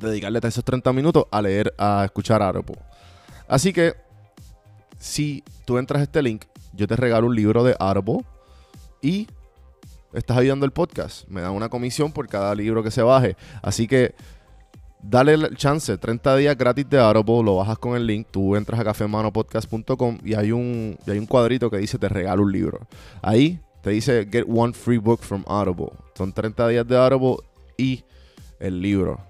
dedicarle esos 30 minutos a leer, a escuchar Audible. Así que, si tú entras a este link, yo te regalo un libro de Audible y estás ayudando el podcast. Me dan una comisión por cada libro que se baje. Así que, dale el chance, 30 días gratis de Audible, lo bajas con el link, tú entras a cafemanopodcast.com y hay un, y hay un cuadrito que dice te regalo un libro. Ahí te dice get one free book from Audible. Son 30 días de Audible y el libro.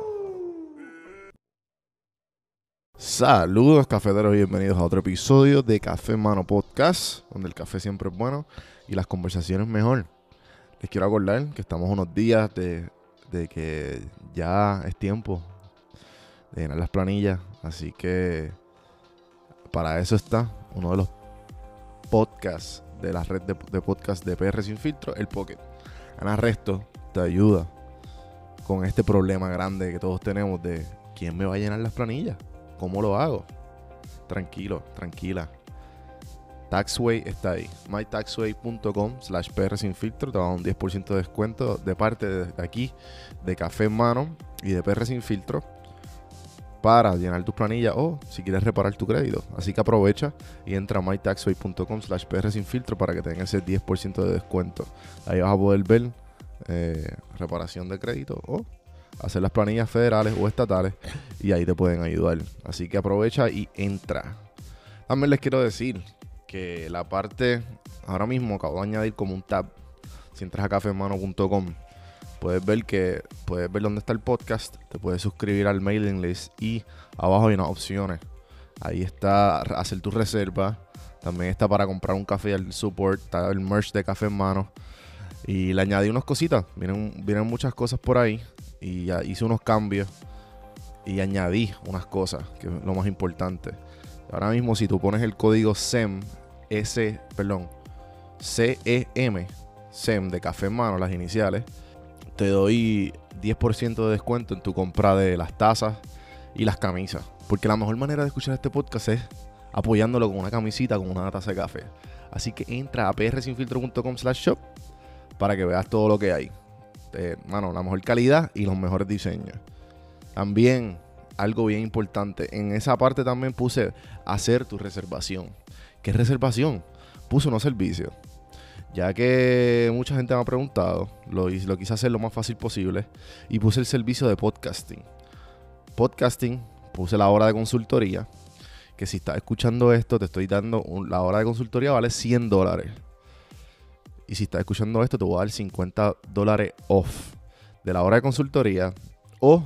Saludos cafeteros bienvenidos a otro episodio de Café Mano Podcast, donde el café siempre es bueno y las conversaciones mejor. Les quiero acordar que estamos unos días de, que ya es tiempo de llenar las planillas, así que para eso está uno de los podcasts de la red de, de podcast de PR Sin Filtro, el Pocket. Ana Resto te ayuda con este problema grande que todos tenemos de quién me va a llenar las planillas. ¿Cómo lo hago? Tranquilo, tranquila. Taxway está ahí. mytaxway.com slash PR sin filtro. Te va a dar un 10% de descuento de parte de aquí, de Café en Mano y de PR sin filtro para llenar tus planillas o si quieres reparar tu crédito. Así que aprovecha y entra a mytaxway.com slash PR sin filtro para que tengas ese 10% de descuento. Ahí vas a poder ver eh, reparación de crédito o hacer las planillas federales o estatales y ahí te pueden ayudar. Así que aprovecha y entra. También les quiero decir que la parte, ahora mismo acabo de añadir como un tab. Si entras a cafemano.com, puedes ver que puedes ver dónde está el podcast, te puedes suscribir al mailing list y abajo hay unas opciones. Ahí está hacer tu reserva. También está para comprar un café al support, está el merch de café en mano. Y le añadí unas cositas. Vienen, vienen muchas cosas por ahí y ya hice unos cambios y añadí unas cosas, que es lo más importante. Ahora mismo si tú pones el código SEM, S, perdón, C-E-M, SEM de café en mano, las iniciales, te doy 10% de descuento en tu compra de las tazas y las camisas. Porque la mejor manera de escuchar este podcast es apoyándolo con una camisita, con una taza de café. Así que entra a prsinfiltro.com slash shop para que veas todo lo que hay. Eh, la mejor calidad y los mejores diseños. También, algo bien importante, en esa parte también puse hacer tu reservación. ¿Qué reservación? Puse unos servicios. Ya que mucha gente me ha preguntado, lo, lo quise hacer lo más fácil posible y puse el servicio de podcasting. Podcasting, puse la hora de consultoría, que si estás escuchando esto, te estoy dando, la hora de consultoría vale 100 dólares. Y si estás escuchando esto, te voy a dar 50 dólares off de la hora de consultoría o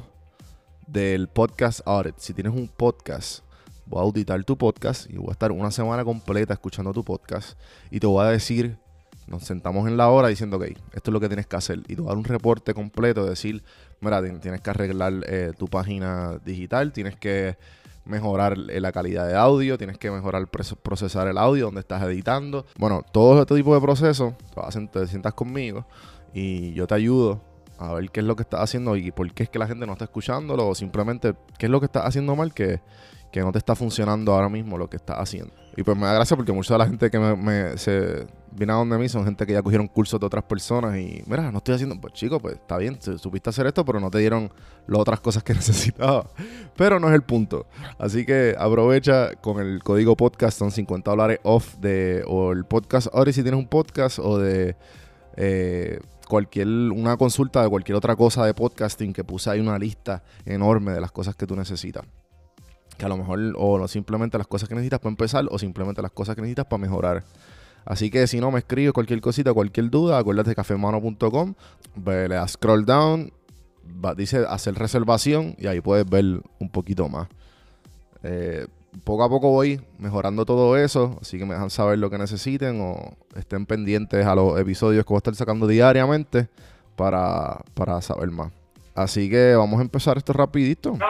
del podcast audit. Si tienes un podcast, voy a auditar tu podcast y voy a estar una semana completa escuchando tu podcast y te voy a decir, nos sentamos en la hora diciendo, ok, esto es lo que tienes que hacer. Y te voy a dar un reporte completo, decir, mira, tienes que arreglar eh, tu página digital, tienes que mejorar la calidad de audio, tienes que mejorar procesar el audio donde estás editando. Bueno, todo este tipo de procesos, te sientas conmigo y yo te ayudo a ver qué es lo que estás haciendo y por qué es que la gente no está escuchándolo o simplemente qué es lo que estás haciendo mal que, que no te está funcionando ahora mismo lo que estás haciendo. Y pues me da gracia porque mucha de la gente que me, se viene a donde mí son gente que ya cogieron cursos de otras personas y, mira, no estoy haciendo, pues chico, pues está bien, supiste hacer esto, pero no te dieron las otras cosas que necesitaba. Pero no es el punto. Así que aprovecha con el código podcast, son 50 dólares off de, o el podcast ahora si tienes un podcast o de... Eh, cualquier una consulta de cualquier otra cosa de podcasting que puse ahí una lista enorme de las cosas que tú necesitas que a lo mejor o no simplemente las cosas que necesitas para empezar o simplemente las cosas que necesitas para mejorar. Así que si no me escribes cualquier cosita, cualquier duda, acuérdate de cafemano.com, le das scroll down, dice hacer reservación y ahí puedes ver un poquito más. Eh, poco a poco voy mejorando todo eso, así que me dejan saber lo que necesiten o estén pendientes a los episodios que voy a estar sacando diariamente para, para saber más. Así que vamos a empezar esto rapidito. Bueno,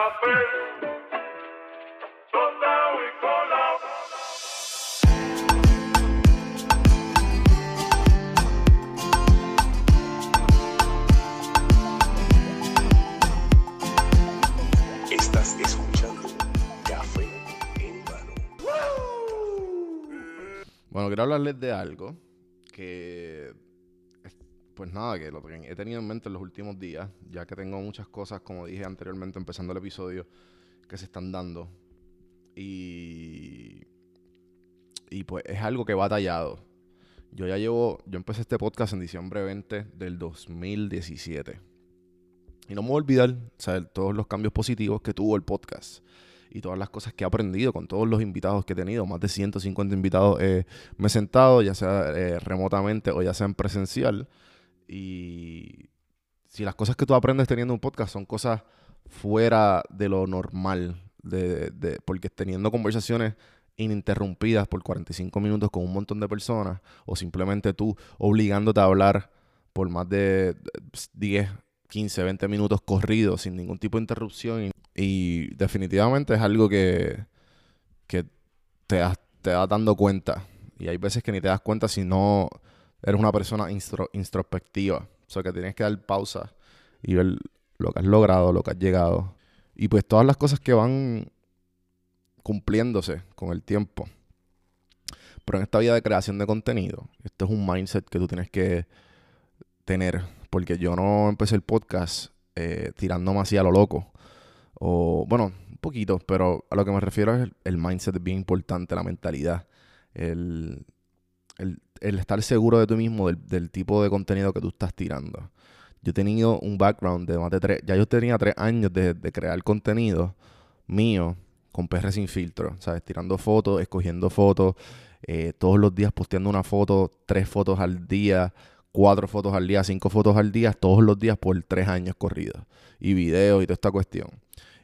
quiero hablarles de algo que, pues nada, que lo he tenido en mente en los últimos días, ya que tengo muchas cosas, como dije anteriormente, empezando el episodio, que se están dando. Y, y pues es algo que va tallado. Yo ya llevo, yo empecé este podcast en diciembre 20 del 2017. Y no me voy a olvidar, saber todos los cambios positivos que tuvo el podcast y todas las cosas que he aprendido con todos los invitados que he tenido, más de 150 invitados eh, me he sentado, ya sea eh, remotamente o ya sea en presencial. Y si las cosas que tú aprendes teniendo un podcast son cosas fuera de lo normal, de, porque teniendo conversaciones ininterrumpidas por 45 minutos con un montón de personas, o simplemente tú obligándote a hablar por más de 10, 15, 20 minutos corridos sin ningún tipo de interrupción y definitivamente es algo que, que te, das, te dando cuenta. Y hay veces que ni te das cuenta si no eres una persona introspectiva. O sea, que tienes que dar pausa y ver lo que has logrado, lo que has llegado. Y pues todas las cosas que van cumpliéndose con el tiempo. Pero en esta vida de creación de contenido, esto es un mindset que tú tienes que tener. Porque yo no empecé el podcast eh, tirándome a lo loco. O, bueno, un poquito, pero a lo que me refiero es el, mindset bien importante, la mentalidad. El, estar seguro de tú mismo, del, tipo de contenido que tú estás tirando. Yo he tenido un background de más de tres, ya yo tenía tres años de, crear contenido mío con PR sin filtro, ¿sabes? Tirando fotos, escogiendo fotos, eh, todos los días posteando una foto, tres fotos al día, cuatro fotos al día, cinco fotos al día, todos los días por tres años corridos. Y videos y toda esta cuestión.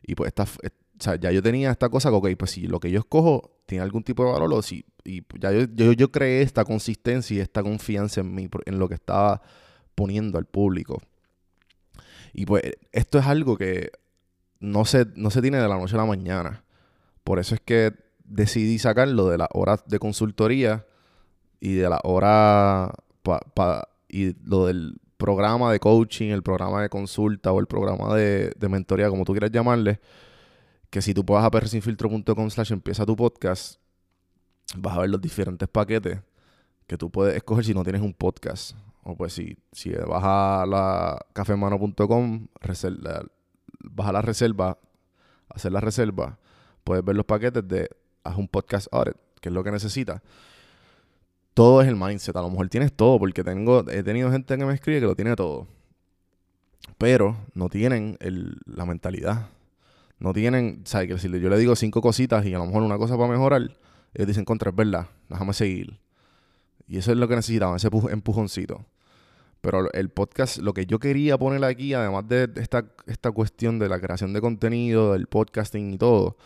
Y pues esta, o sea, ya yo tenía esta cosa, ok, pues si lo que yo escojo tiene algún tipo de valor, o si, y ya yo, yo, yo creé esta consistencia y esta confianza en mí, en lo que estaba poniendo al público. Y pues esto es algo que no se, no se tiene de la noche a la mañana. Por eso es que decidí sacarlo de las horas de consultoría y de la hora pa, y lo del programa de coaching, el programa de consulta o el programa de, mentoría, como tú quieras llamarle, que si tú puedas a persinfiltro.com slash empieza tu podcast, vas a ver los diferentes paquetes que tú puedes escoger si no tienes un podcast. O pues si, si vas a la cafemano.com, vas a la reserva, hacer la reserva, puedes ver los paquetes de haz un podcast audit, que es lo que necesitas todo es el mindset. A lo mejor tienes todo, porque tengo, he tenido gente que me escribe que lo tiene todo. Pero no tienen la mentalidad. No tienen, ¿sabes? Que si yo le digo cinco cositas y a lo mejor una cosa para mejorar, ellos dicen, contra, es verdad, déjame seguir. Y eso es lo que necesitaban, ese empujoncito. Pero el podcast, lo que yo quería poner aquí, además de esta, esta cuestión de la creación de contenido, del podcasting y todo,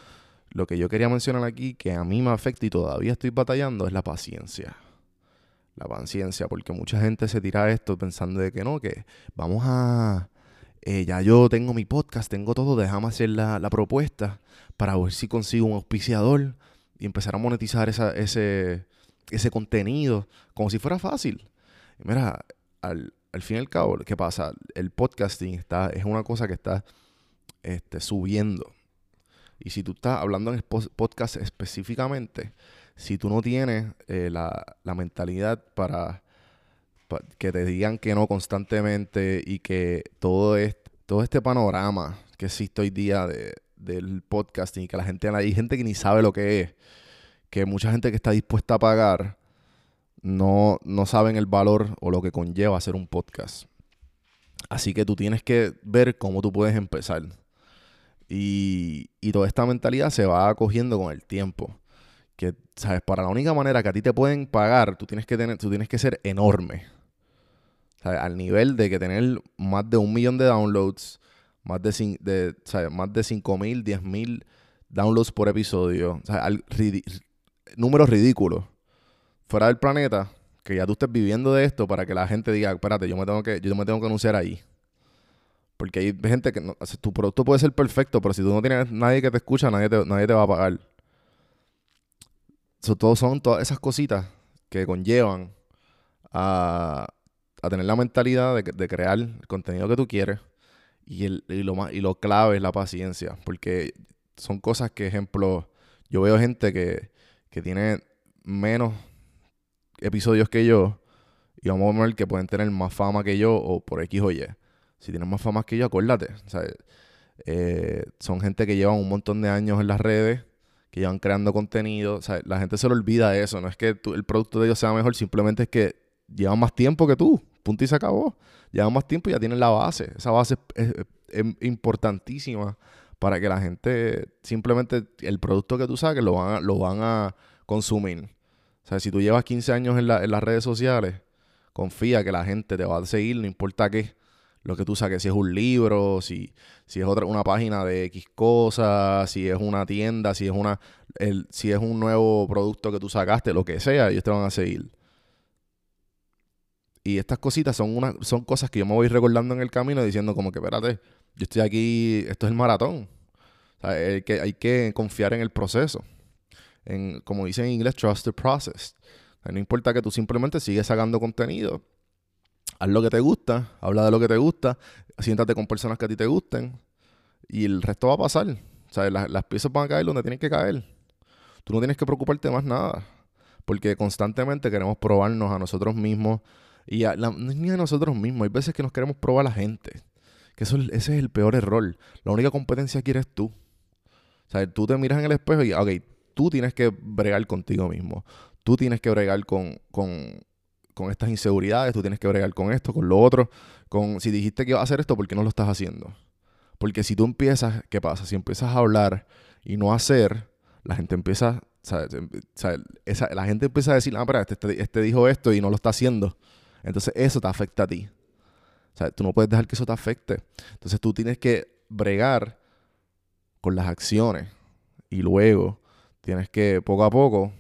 lo que yo quería mencionar aquí, que a mí me afecta y todavía estoy batallando, es la paciencia la paciencia, porque mucha gente se tira esto pensando de que no, que vamos a... Eh, ya yo tengo mi podcast, tengo todo, déjame hacer la, propuesta para ver si consigo un auspiciador y empezar a monetizar esa, ese, ese contenido como si fuera fácil. mira, al, fin y al cabo, ¿qué pasa? El podcasting está, es una cosa que está este, subiendo. Y si tú estás hablando en podcast específicamente, si tú no tienes eh, la, mentalidad para, que te digan que no constantemente y que todo, este, todo este panorama que existe hoy día de, del podcasting y que la gente, hay gente que ni sabe lo que es, que mucha gente que está dispuesta a pagar no, no saben el valor o lo que conlleva hacer un podcast. Así que tú tienes que ver cómo tú puedes empezar. Y, y toda esta mentalidad se va cogiendo con el tiempo. Que, ¿sabes? Para la única manera que a ti te pueden pagar, tú tienes que, tener, tú tienes que ser enorme. Al nivel de que tener más de un millón de downloads, más de, de, ¿sabes? Más de 5 mil, 10 mil downloads por episodio. números ridículos. Fuera del planeta, que ya tú estés viviendo de esto para que la gente diga, espérate, yo me tengo que, yo me tengo que anunciar ahí. Porque hay gente que no, tu producto puede ser perfecto, pero si tú no tienes nadie que te escucha, nadie te, nadie te va a pagar. Eso son todas esas cositas que conllevan a, a tener la mentalidad de, de, crear el contenido que tú quieres. Y, el, y, lo más, y lo clave es la paciencia. Porque son cosas que, ejemplo, yo veo gente que, que tiene menos episodios que yo. Y vamos a ver que pueden tener más fama que yo o por X o Y. Si tienen más fama que yo, acuérdate. Eh, son gente que llevan un montón de años en las redes, que llevan creando contenido. la gente se le olvida eso. No es que el producto de ellos sea mejor, simplemente es que llevan más tiempo que tú. Punto y se acabó. Llevan más tiempo y ya tienen la base. Esa base es, importantísima para que la gente simplemente el producto que tú saques lo van a, lo van a consumir. O sea, si tú llevas 15 años en, en las redes sociales, confía que la gente te va a seguir, no importa qué lo que tú saques, si es un libro, si, si es otra, una página de X cosas, si es una tienda, si es una el, si es un nuevo producto que tú sacaste, lo que sea, ellos te van a seguir. Y estas cositas son una, son cosas que yo me voy recordando en el camino diciendo como que espérate, yo estoy aquí, esto es el maratón. hay, que, hay que confiar en el proceso. En, como dicen en inglés, trust the process. no importa que tú simplemente sigues sacando contenido haz lo que te gusta, habla de lo que te gusta, siéntate con personas que a ti te gusten y el resto va a pasar. O sea, las, piezas van a caer donde tienen que caer. Tú no tienes que preocuparte más nada. Porque constantemente queremos probarnos a nosotros mismos. Y a ni a nosotros mismos. Hay veces que nos queremos probar a la gente. Que eso, ese es el peor error. La única competencia que eres tú. O sea, tú te miras en el espejo y, ok, tú tienes que bregar contigo mismo. Tú tienes que bregar con, con, con estas inseguridades, tú tienes que bregar con esto, con lo otro, con si dijiste que iba a hacer esto, ¿por qué no lo estás haciendo? Porque si tú empiezas, ¿qué pasa? Si empiezas a hablar y no hacer, la gente empieza. Em, la gente empieza a decir, ah, pero este, este, este, dijo esto y no lo está haciendo. Entonces eso te afecta a ti. Tú no puedes dejar que eso te afecte. Entonces tú tienes que bregar con las acciones y luego tienes que poco a poco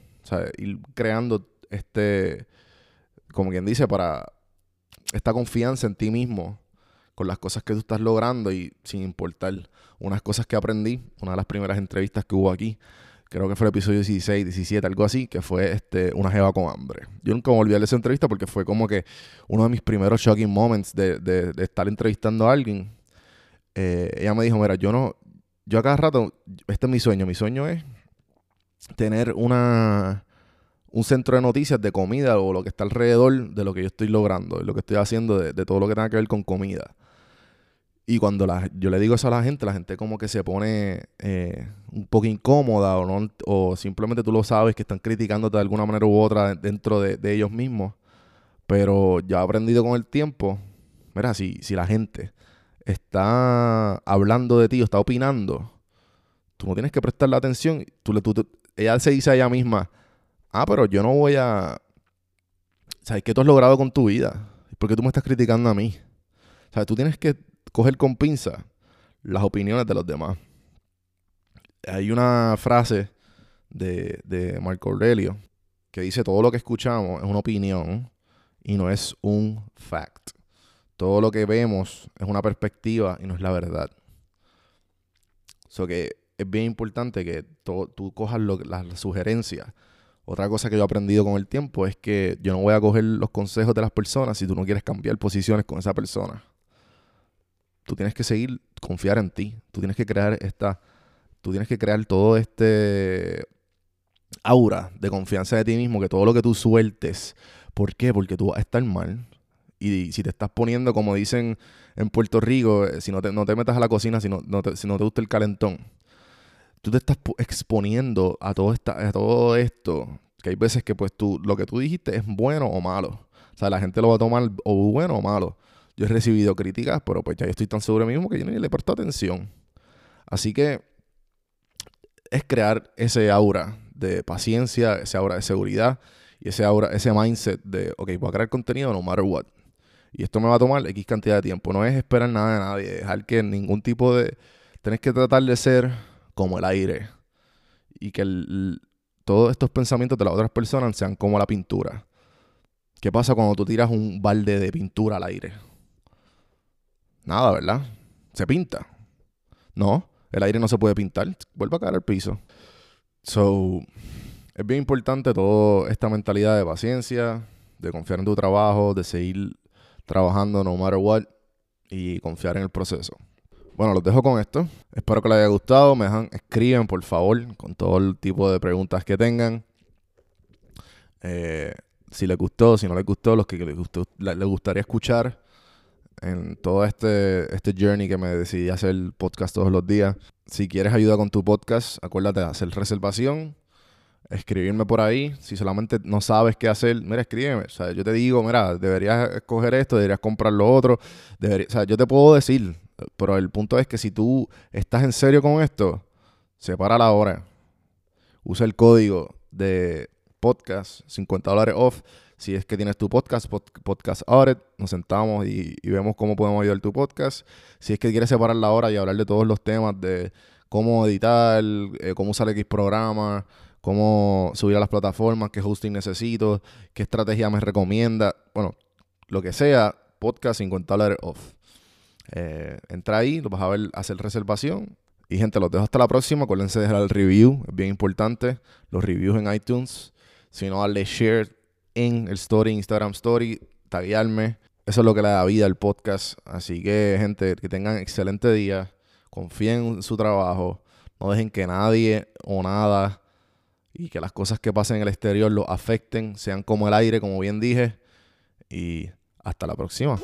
ir creando este como quien dice, para esta confianza en ti mismo, con las cosas que tú estás logrando y sin importar. Unas cosas que aprendí, una de las primeras entrevistas que hubo aquí, creo que fue el episodio 16, 17, algo así, que fue este, una jeva con hambre. Yo nunca me olvidé de esa entrevista porque fue como que uno de mis primeros shocking moments de, de, estar entrevistando a alguien. Eh, ella me dijo, mira, yo no, yo a cada rato, este es mi sueño, mi sueño es tener una, un centro de noticias de comida o lo que está alrededor de lo que yo estoy logrando, de lo que estoy haciendo, de, todo lo que tenga que ver con comida. Y cuando la, yo le digo eso a la gente, la gente como que se pone eh, un poco incómoda o, no, o simplemente tú lo sabes que están criticándote de alguna manera u otra dentro de, ellos mismos. Pero ya he aprendido con el tiempo, mira, si, si la gente está hablando de ti o está opinando, tú no tienes que prestarle atención. Tú, ella se dice a ella misma, ah, pero yo no voy a... ¿Sabes qué tú has logrado con tu vida? ¿Por qué tú me estás criticando a mí? ¿Sabes? Tú tienes que coger con pinza las opiniones de los demás. Hay una frase de, de Marco Aurelio que dice, todo lo que escuchamos es una opinión y no es un fact. Todo lo que vemos es una perspectiva y no es la verdad. Eso que es bien importante que tú cojas las sugerencias otra cosa que yo he aprendido con el tiempo es que yo no voy a coger los consejos de las personas si tú no quieres cambiar posiciones con esa persona. Tú tienes que seguir, confiar en ti. Tú tienes que crear esta, tú tienes que crear todo este, aura de confianza de ti mismo, que todo lo que tú sueltes, ¿por qué? Porque tú vas a estar mal. Y si te estás poniendo, como dicen en Puerto Rico, eh, si no te, no te metas a la cocina, si no, te, si no te gusta el calentón, tú te estás exponiendo a todo, esta, a todo esto, que hay veces que pues tú, lo que tú dijiste es bueno o malo. O sea, la gente lo va a tomar o bueno o malo. Yo he recibido críticas, pero pues ya yo estoy tan seguro de mí mismo que yo ni le presto atención. Así que es crear ese aura de paciencia, ese aura de seguridad y ese aura, ese mindset de, ok, voy a crear contenido no matter what. Y esto me va a tomar X cantidad de tiempo. No es esperar nada de nadie, dejar que ningún tipo de... Tienes que tratar de ser como el aire. Y que todos estos pensamientos de las otras personas sean como la pintura. ¿Qué pasa cuando tú tiras un balde de pintura al aire? Nada, ¿verdad? Se pinta. No, el aire no se puede pintar, vuelve a caer al piso. So, es bien importante toda esta mentalidad de paciencia, de confiar en tu trabajo, de seguir trabajando no matter what y confiar en el proceso. Bueno, los dejo con esto. Espero que les haya gustado. Me dejan, escriben por favor con todo el tipo de preguntas que tengan. Eh, si les gustó, si no les gustó, los que les, gustó, les gustaría escuchar en todo este, este journey que me decidí hacer el podcast todos los días. Si quieres ayuda con tu podcast, acuérdate de hacer reservación, escribirme por ahí. Si solamente no sabes qué hacer, mira, escríbeme. O sea, yo te digo, mira, deberías escoger esto, deberías comprar lo otro. o sea, yo te puedo decir, pero el punto es que si tú estás en serio con esto, separa la hora. Usa el código de podcast, 50 dólares off si es que tienes tu podcast, podcast audit, nos sentamos y, vemos cómo podemos ayudar tu podcast. Si es que quieres separar la hora y hablar de todos los temas de cómo editar, eh, cómo usar X programa, cómo subir a las plataformas, qué hosting necesito, qué estrategia me recomienda, bueno, lo que sea, podcast 50 dólares off. Eh, entra ahí, lo vas a ver, hacer reservación. Y gente, los dejo hasta la próxima. Acuérdense de dejar el review, es bien importante. Los reviews en iTunes. Si no, darle share en el story, Instagram Story, taguearme. Eso es lo que le da vida al podcast. Así que, gente, que tengan excelente día. Confíen en su trabajo. No dejen que nadie o nada y que las cosas que pasen en el exterior lo afecten, sean como el aire, como bien dije. Y hasta la próxima.